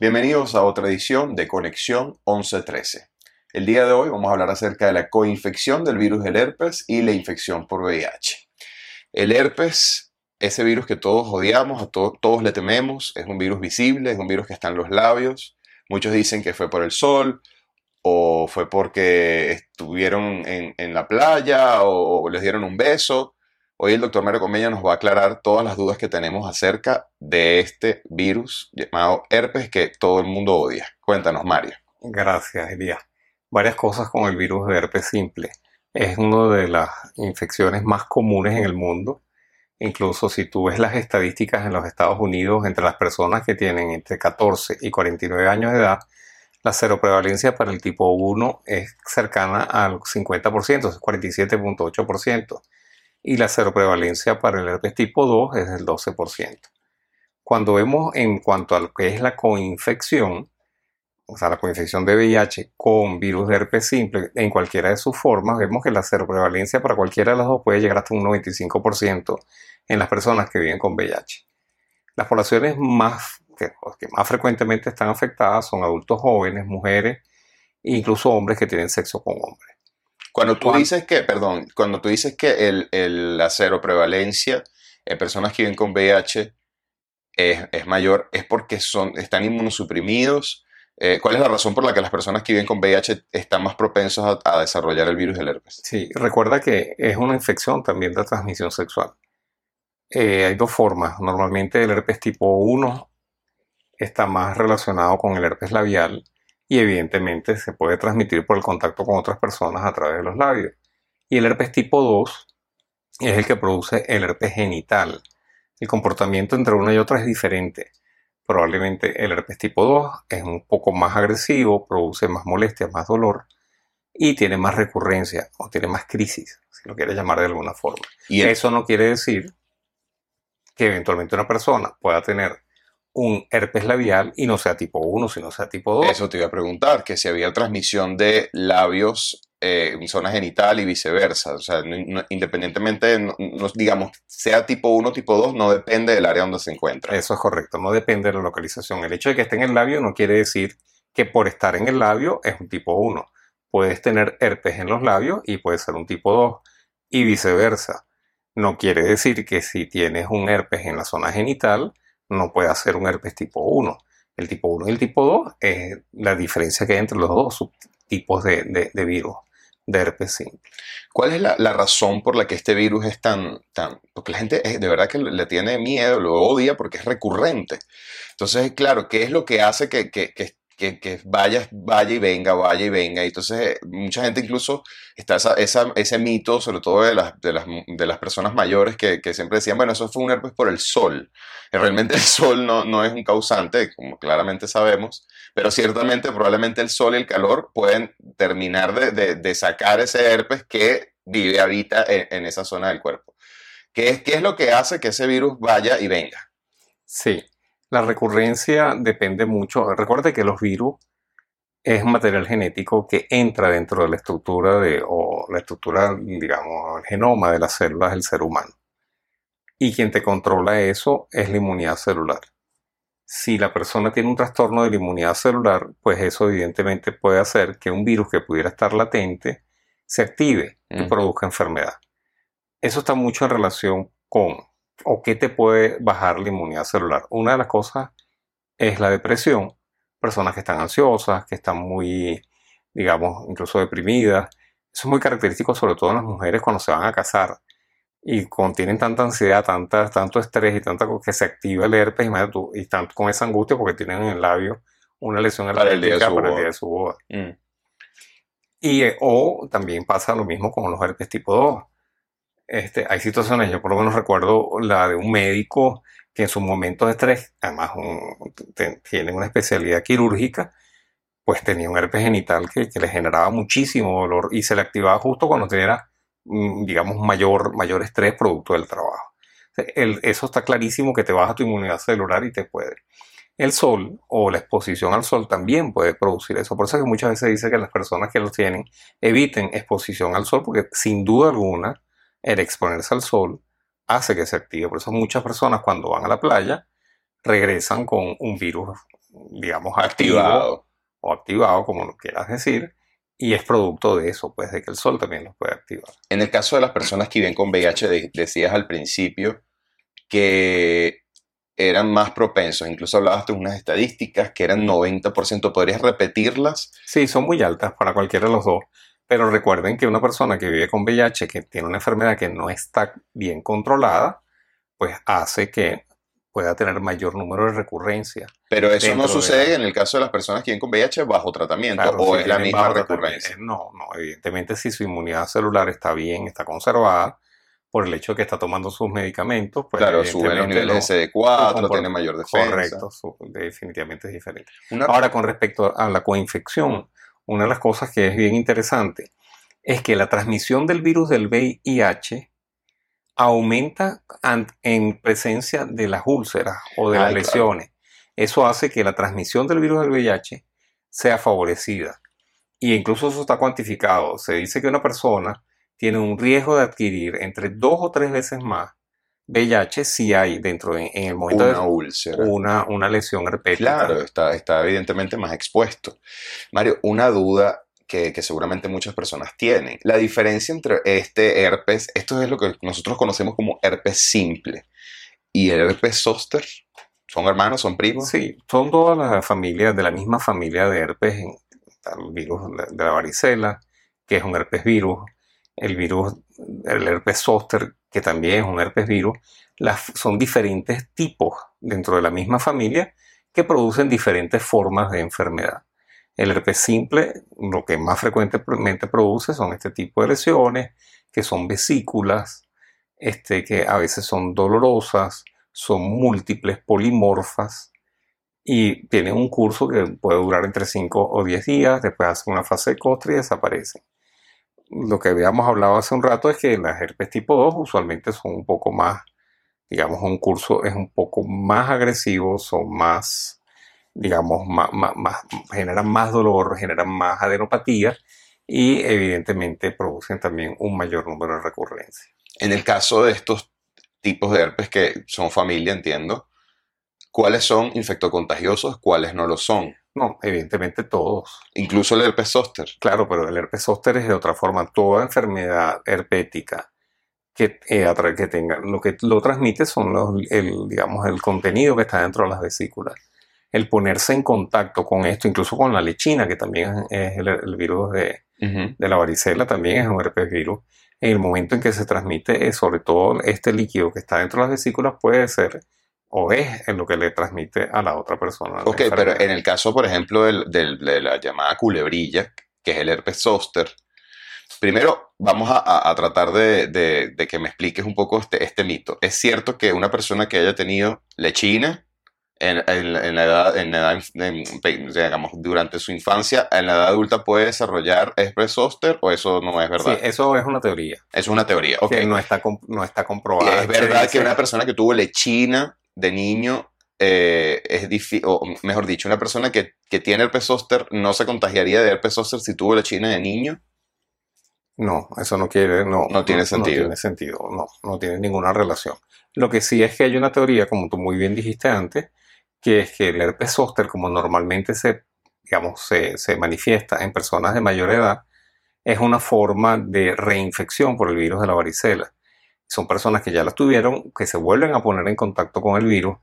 Bienvenidos a otra edición de Conexión 1113. El día de hoy vamos a hablar acerca de la coinfección del virus del herpes y la infección por VIH. El herpes, ese virus que todos odiamos, a todos le tememos, es un virus visible, es un virus que está en los labios. Muchos dicen que fue por el sol, o fue porque estuvieron en, la playa, o les dieron un beso. Hoy el doctor Mario Comeña nos va a aclarar todas las dudas que tenemos acerca de este virus llamado herpes que todo el mundo odia. Cuéntanos, Mario. Gracias, Elías. Varias cosas con el virus de herpes simple. Es una de las infecciones más comunes en el mundo. Incluso si tú ves las estadísticas en los Estados Unidos entre las personas que tienen entre 14 y 49 años de edad, la seroprevalencia para el tipo 1 es cercana al 50%, es 47.8% y la seroprevalencia para el herpes tipo 2 es del 12%. Cuando vemos en cuanto a lo que es la coinfección, o sea, la coinfección de VIH con virus de herpes simple en cualquiera de sus formas, vemos que la seroprevalencia para cualquiera de las dos puede llegar hasta un 95% en las personas que viven con VIH. Las poblaciones más, que, que más frecuentemente están afectadas son adultos jóvenes, mujeres e incluso hombres que tienen sexo con hombres. Cuando tú dices que, perdón, cuando tú dices que el, el, la seroprevalencia en personas que viven con VIH es, es mayor, es porque son, están inmunosuprimidos. Eh, ¿Cuál es la razón por la que las personas que viven con VIH están más propensos a, desarrollar el virus del herpes? Sí, recuerda que es una infección también de transmisión sexual. Eh, hay dos formas. Normalmente el herpes tipo 1 está más relacionado con el herpes labial y evidentemente se puede transmitir por el contacto con otras personas a través de los labios. Y el herpes tipo 2 es el que produce el herpes genital. El comportamiento entre una y otra es diferente. Probablemente el herpes tipo 2 es un poco más agresivo, produce más molestia, más dolor y tiene más recurrencia o tiene más crisis, si lo quieres llamar de alguna forma. Y eso no quiere decir que eventualmente una persona pueda tener un herpes labial y no sea tipo 1, sino sea tipo 2. Eso te iba a preguntar, que si había transmisión de labios eh, en zona genital y viceversa. O sea, independientemente, digamos, sea tipo 1 o tipo 2, no depende del área donde se encuentra. Eso es correcto, no depende de la localización. El hecho de que esté en el labio no quiere decir que por estar en el labio es un tipo 1. Puedes tener herpes en los labios y puede ser un tipo 2 y viceversa. No quiere decir que si tienes un herpes en la zona genital, no puede hacer un herpes tipo 1. El tipo 1 y el tipo 2 es la diferencia que hay entre los dos subtipos de, virus de herpes simple. ¿Cuál es la, razón por la que este virus es tan, tan... Porque la gente de verdad que le tiene miedo, lo odia porque es recurrente. Entonces, claro, ¿qué es lo que hace que, que, que que, vaya, vaya y venga, vaya y venga. Y entonces mucha gente incluso está esa, ese mito, sobre todo de las, de las, de las personas mayores, que, que, siempre decían, bueno, eso fue un herpes por el sol. Realmente el sol no, no es un causante, como claramente sabemos, pero ciertamente probablemente el sol y el calor pueden terminar de, de, sacar ese herpes que vive, habita en, en esa zona del cuerpo. ¿Qué es, ¿Qué es lo que hace que ese virus vaya y venga? Sí, la recurrencia depende mucho. Recuerde que los virus es material genético que entra dentro de la estructura de, o la estructura, digamos, el genoma de las células del ser humano. Y quien te controla eso es la inmunidad celular. Si la persona tiene un trastorno de la inmunidad celular, pues eso evidentemente puede hacer que un virus que pudiera estar latente se active y produzca enfermedad. Eso está mucho en relación con o qué te puede bajar la inmunidad celular. Una de las cosas es la depresión. Personas que están ansiosas, que están muy, digamos, incluso deprimidas. Eso es muy característico sobre todo en las mujeres cuando se van a casar y contienen tanta ansiedad, tanta, tanto estrés y tanta que se activa el herpes y están con esa angustia porque tienen en el labio una lesión para el día de su boda. Mm. Y, eh, o también pasa lo mismo con los herpes tipo 2 este, hay situaciones, yo por lo menos recuerdo la de un médico que en sus momentos de estrés, además tiene una especialidad quirúrgica, pues tenía un herpes genital que, le generaba muchísimo dolor y se le activaba justo cuando tenía, mm, digamos, mayor, mayor estrés producto del trabajo. eso está clarísimo que te baja tu inmunidad celular y te puede. El sol o la exposición al sol también puede producir eso. Por eso es que muchas veces dice que las personas que lo tienen eviten exposición al sol porque sin duda alguna el exponerse al sol hace que se active. Por eso muchas personas cuando van a la playa regresan con un virus digamos, Activado. o activado, como lo quieras decir, y es producto de eso, pues de que el sol también los puede activar. En el caso de las personas que viven con VIH, de- decías al principio que eran más propensos, incluso hablabas de unas estadísticas que eran 90%, ¿podrías repetirlas? Sí, son muy altas para cualquiera de los dos, pero recuerden que una persona que vive con VIH, que tiene una enfermedad que no está bien controlada, pues hace que pueda tener mayor número de recurrencias. Pero eso no de sucede en el caso de las personas que viven con VIH bajo tratamiento Claro, o si es la misma recurrencia. No, no, evidentemente si su inmunidad celular está bien, está conservada, por el hecho de que está tomando sus medicamentos, pues Claro, suben los niveles de CD4, compor- tiene mayor defensa. Correcto, definitivamente es diferente. Una- Ahora, con respecto a la coinfección, una de las cosas que es bien interesante es que la transmisión del virus del VIH aumenta en presencia de las úlceras o de las claro. lesiones. Eso hace que la transmisión del virus del VIH sea favorecida. Y incluso eso está cuantificado. Se dice que una persona tiene un riesgo de adquirir entre dos o tres veces más VIH si hay dentro de, en el momento una de úlcera. una, una lesión herpética. Claro, está, está evidentemente más expuesto. Mario, una duda que, que seguramente muchas personas tienen. La diferencia entre este herpes, esto es lo que nosotros conocemos como herpes simple, y el herpes zóster, ¿son hermanos, son primos? Sí, son todas las familias de la misma familia de herpes, el virus de la varicela, que es un herpes virus, el virus, el herpes zóster, que también es un herpes virus, son diferentes tipos dentro de la misma familia que producen diferentes formas de enfermedad. El herpes simple, lo que más frecuentemente produce son este tipo de lesiones, que son vesículas, este, que a veces son dolorosas, son múltiples, polimorfas, y tienen un curso que puede durar entre 5 o 10 días, después hace una fase de costra y desaparecen. Lo que habíamos hablado hace un rato es que las herpes tipo 2 usualmente son un poco más, digamos, un curso es un poco más agresivo, son más, digamos, más, más- más- generan más dolor, generan más adenopatía y evidentemente producen también un mayor número de recurrencias. En el caso de estos tipos de herpes que son familia, entiendo, ¿cuáles son infectocontagiosos, cuáles no lo son? No, evidentemente todos. Incluso el herpes zóster. Claro, pero el herpes zóster es de otra forma. Toda enfermedad herpética que, eh, que tenga, lo que lo transmite son los, el, digamos, el contenido que está dentro de las vesículas. El ponerse en contacto con esto, incluso con la lechina, que también es el, el virus de la varicela, también es un herpes virus. En el momento en que se transmite, eh, sobre todo este líquido que está dentro de las vesículas, puede ser o es en lo que le transmite a la otra persona. Ok, pero en el caso, por ejemplo, del- del- de la llamada culebrilla, que es el herpes zóster, primero vamos a, a- tratar de, de- de que me expliques un poco este, este mito. ¿Es cierto que una persona que haya tenido lechina en, en- en la edad, en edad en- digamos, durante su infancia, en la edad adulta puede desarrollar herpes zóster o eso no es Sí, verdad? eso es una teoría. Es una teoría, ok. que no está, no está comprobada. es verdad que una persona que tuvo lechina de niño eh, es difícil, o mejor dicho, una persona que, que tiene herpes zóster no se contagiaría de herpes zóster si tuvo lechina de niño. No, eso no quiere, no, No tiene sentido. No tiene sentido, no, no tiene ninguna relación. Lo que sí es que hay una teoría, como tú muy bien dijiste antes, que es que el herpes zóster, como normalmente se, digamos, se, se manifiesta en personas de mayor edad, es una forma de reinfección por el virus de la varicela. Son personas que ya las tuvieron, que se vuelven a poner en contacto con el virus.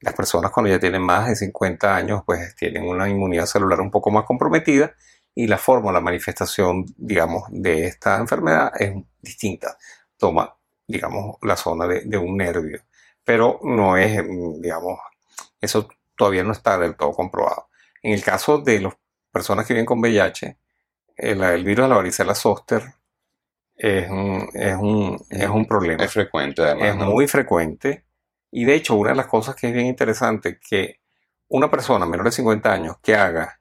Las personas cuando ya tienen más de 50 años, pues tienen una inmunidad celular un poco más comprometida y la forma, la manifestación, digamos, de esta enfermedad es distinta. Toma, digamos, la zona de, un nervio, pero no es, mm, digamos, eso todavía no está del todo comprobado. En el caso de las personas que viven con VIH, el, el virus de la varicela zóster es un, es un, es un problema Es frecuente además. es ¿no? muy frecuente. Y de hecho, una de las cosas que es bien interesante, que una persona menor de 50 años que haga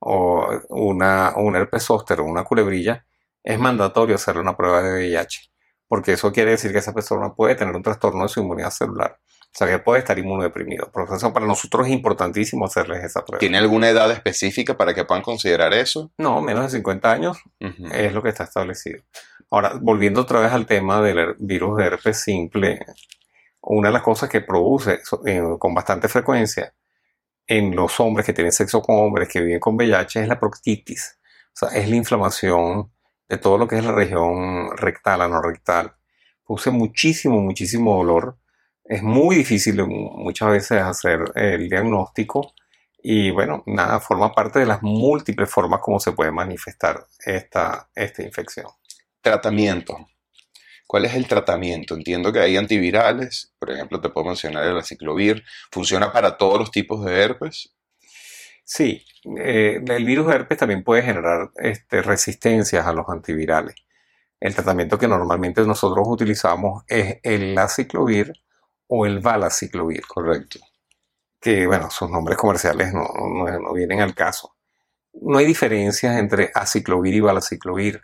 o una, un herpes zóster o una culebrilla, es mandatorio hacerle una prueba de VIH. Porque eso quiere decir que esa persona puede tener un trastorno de su inmunidad celular. O sea, que puede estar inmunodeprimido. Por eso para nosotros es importantísimo hacerles esa prueba. ¿Tiene alguna edad específica para que puedan considerar eso? No, menos de 50 años es lo que está establecido. Ahora, volviendo otra vez al tema del virus de herpes simple, una de las cosas que produce eh, con bastante frecuencia en los hombres que tienen sexo con hombres que viven con VIH es la proctitis. O sea, es la inflamación de todo lo que es la región rectal, anorrectal. Produce muchísimo, muchísimo dolor. Es muy difícil muchas veces hacer el diagnóstico y bueno, nada, forma parte de las múltiples formas como se puede manifestar esta, esta infección. Tratamiento. ¿Cuál es el tratamiento? Entiendo que hay antivirales, por ejemplo, te puedo mencionar el aciclovir. ¿Funciona para todos los tipos de herpes? Sí, eh, el virus de herpes también puede generar este, resistencias a los antivirales. El tratamiento que normalmente nosotros utilizamos es el aciclovir o el valaciclovir. Correcto. Que, bueno, sus nombres comerciales no, no vienen al caso. No hay diferencias entre aciclovir y valaciclovir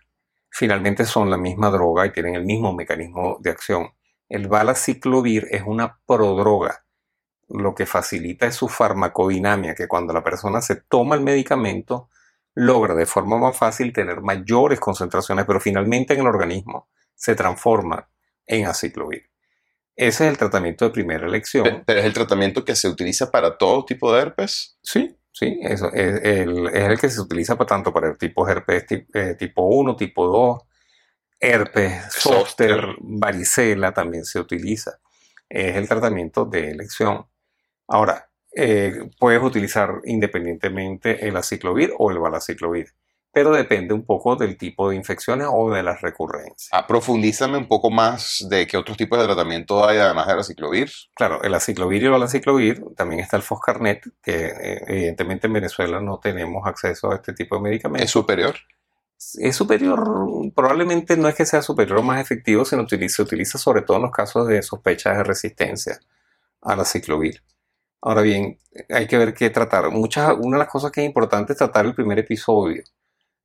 finalmente son la misma droga y tienen el mismo mecanismo de acción. El balaciclovir es una prodroga. Lo que facilita es su farmacodinamia, que cuando la persona se toma el medicamento, logra de forma más fácil tener mayores concentraciones, pero finalmente en el organismo se transforma en aciclovir. Ese es el tratamiento de primera elección. ¿Pero es el tratamiento que se utiliza para todo tipo de herpes? Sí, Sí, eso es el, es el que se utiliza para, tanto para el tipo herpes eh, tipo 1, tipo 2, herpes, zóster, varicela también se utiliza. Es el tratamiento de elección. Ahora, eh, puedes utilizar independientemente el aciclovir o el valaciclovir pero depende un poco del tipo de infecciones o de las recurrencias. Ah, profundízame un poco más de qué otros tipos de tratamiento hay además del aciclovir. Claro, el aciclovir y el aciclovir, también está el Foscarnet, que eh, evidentemente en Venezuela no tenemos acceso a este tipo de medicamentos. ¿Es superior? Es superior, probablemente no es que sea superior o más efectivo, sino que se utiliza sobre todo en los casos de sospechas de resistencia al aciclovir. Ahora bien, hay que ver qué tratar. Muchas, una de las cosas que es importante es tratar el primer episodio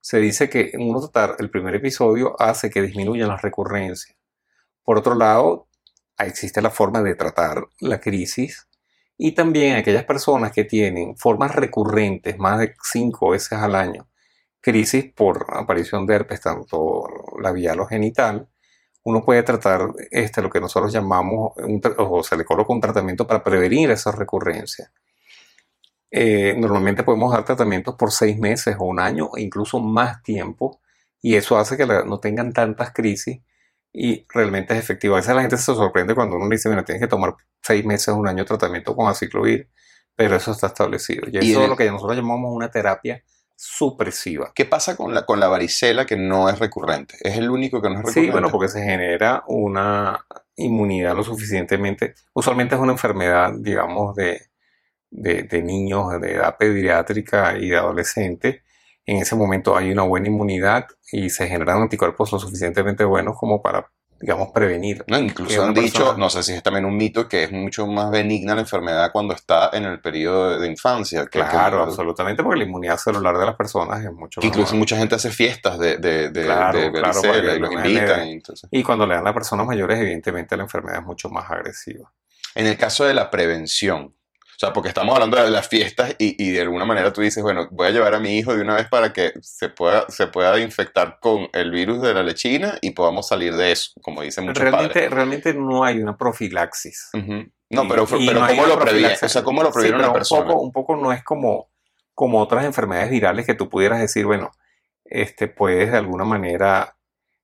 se dice que uno tratar el primer episodio hace que disminuyan las recurrencias. Por otro lado, existe la forma de tratar la crisis y también aquellas personas que tienen formas recurrentes, más de cinco veces al año, crisis por aparición de herpes, tanto labial o genital, uno puede tratar este, lo que nosotros llamamos, o se le coloca un tratamiento para prevenir esas recurrencias. Eh, normalmente podemos dar tratamientos por seis meses o un año e incluso más tiempo y eso hace que no tengan tantas crisis y realmente es efectivo. A veces la gente se sorprende cuando uno le dice, mira, tienes que tomar seis meses o un año de tratamiento con aciclovir, pero eso está establecido. Y eso es lo que nosotros llamamos una terapia supresiva. ¿Qué pasa con la, con la varicela que no es recurrente? ¿Es el único que no es recurrente? Sí, bueno, porque se genera una inmunidad lo suficientemente, usualmente es una enfermedad, digamos, de, de, niños de edad pediátrica y de adolescentes, en ese momento hay una buena inmunidad y se generan anticuerpos lo suficientemente buenos como para, digamos, prevenir. No, incluso han dicho, no sé si es también un mito, que es mucho más benigna la enfermedad cuando está en el periodo de, infancia. claro, absolutamente, porque la inmunidad celular de las personas es mucho Incluso mucha gente hace fiestas de, de, de, y los invitan. y cuando le dan a personas mayores, evidentemente la enfermedad es mucho más agresiva. En el caso de la prevención, sea, porque estamos hablando de las fiestas y, de alguna manera tú dices, bueno, voy a llevar a mi hijo de una vez para que se pueda, se pueda infectar con el virus de la lechina y podamos salir de eso, como dicen muchos realmente, padres. Realmente no hay una profilaxis. No, pero, pero ¿cómo lo previene? O sea, ¿cómo lo previene una persona? Un poco, un poco no es como, como otras enfermedades virales que tú pudieras decir, bueno, este, puedes de alguna manera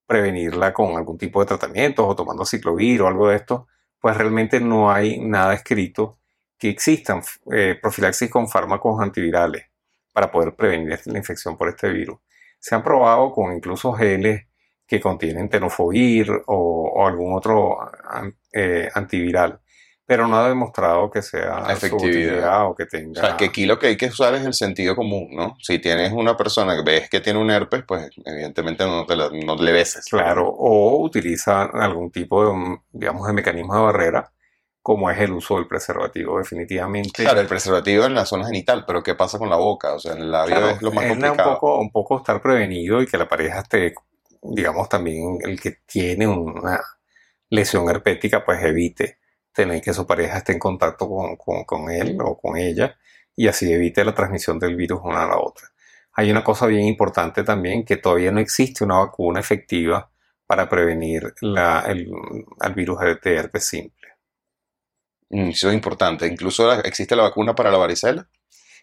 prevenirla con algún tipo de tratamiento o tomando ciclovir o algo de esto, pues realmente no hay nada escrito que existan eh, profilaxis con fármacos antivirales para poder prevenir la infección por este virus. Se han probado con incluso geles que contienen tenofovir o, algún otro eh, antiviral, pero no ha demostrado que sea efectividad o que tenga. O sea, que aquí lo que hay que usar es el sentido común, ¿no? Si tienes una persona que ves que tiene un herpes, pues evidentemente no, te no le beses. Claro, o utiliza algún tipo de, digamos, de mecanismo de barrera como es el uso del preservativo, definitivamente. Claro, el preservativo en la zona genital, pero ¿qué pasa con la boca? O sea, en la vida es lo más complicado. Un poco, un poco estar prevenido y que la pareja esté, digamos, también el que tiene una lesión herpética, pues evite tener que su pareja esté en contacto con, con él o con ella y así evite la transmisión del virus una a la otra. Hay una cosa bien importante también, que todavía no existe una vacuna efectiva para prevenir la, el, el virus de herpes simple. Mm, eso es importante. Incluso existe la vacuna para la varicela.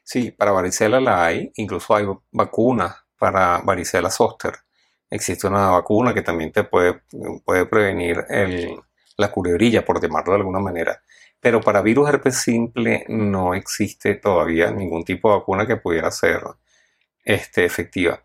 Sí, para varicela la hay, incluso hay vacunas para varicela zoster. Existe una vacuna que también te puede, puede prevenir la culebrilla, por llamarlo de alguna manera. Pero para virus herpes simple no existe todavía ningún tipo de vacuna que pudiera ser este, efectiva.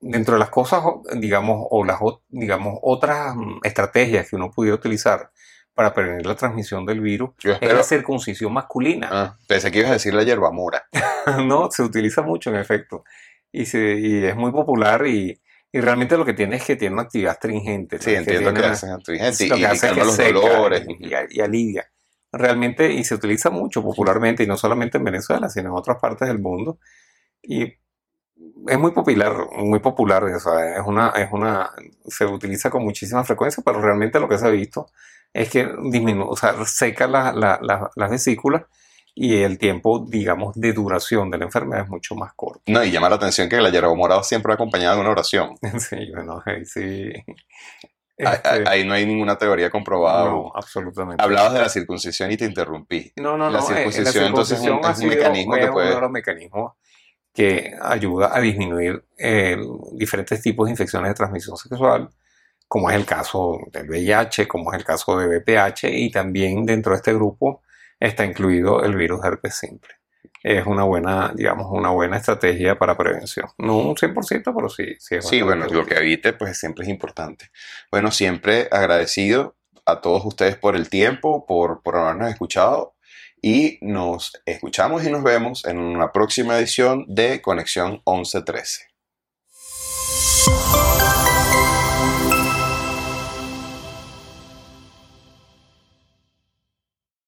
Dentro de las cosas, digamos, o las digamos, otras mm, estrategias que uno pudiera utilizar para prevenir la transmisión del virus es la circuncisión masculina. Ah, pensé que ibas a decir la hierba mora. no, se utiliza mucho en efecto. Y, y es muy popular y, y, realmente lo que tiene es que tiene una actividad astringente. Sí, entiendo que, hace astringente y, que hace calma los dolores. Y, alivia. Realmente, y se utiliza mucho popularmente, y no solamente en Venezuela, sino en otras partes del mundo. Y es muy popular, muy popular, o sea, es una, es una, se utiliza con muchísima frecuencia, pero realmente lo que se ha visto es que disminuye, o sea, seca la, la, las vesículas y el tiempo, digamos, de duración de la enfermedad es mucho más corto. No, y llama la atención que la hierba morada siempre acompañada de una oración. sí, bueno, ahí sí. Este ahí no hay ninguna teoría comprobada. No, absolutamente. Hablabas de la circuncisión y te interrumpí. No, no, no. La circuncisión, entonces es un, mecanismo que puede... uno de los mecanismos que ayuda a disminuir eh, diferentes tipos de infecciones de transmisión sexual, como es el caso del VIH, como es el caso de VPH, y también dentro de este grupo está incluido el virus herpes simple. Es una buena, digamos, una buena estrategia para prevención. No un 100%, pero sí. Sí, sí bueno, lo que evite, pues siempre es importante. Bueno, siempre agradecido a todos ustedes por el tiempo, por, por habernos escuchado y nos escuchamos y nos vemos en una próxima edición de Conexión 1113.